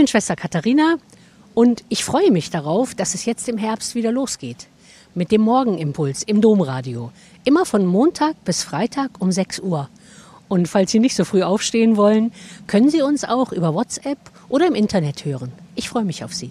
bin Schwester Katharina und ich freue mich darauf, dass es jetzt im Herbst wieder losgeht. Mit dem Morgenimpuls im Domradio. Immer von Montag bis Freitag um 6 Uhr. Und falls Sie nicht so früh aufstehen wollen, können Sie uns auch über WhatsApp oder im Internet hören. Ich freue mich auf Sie.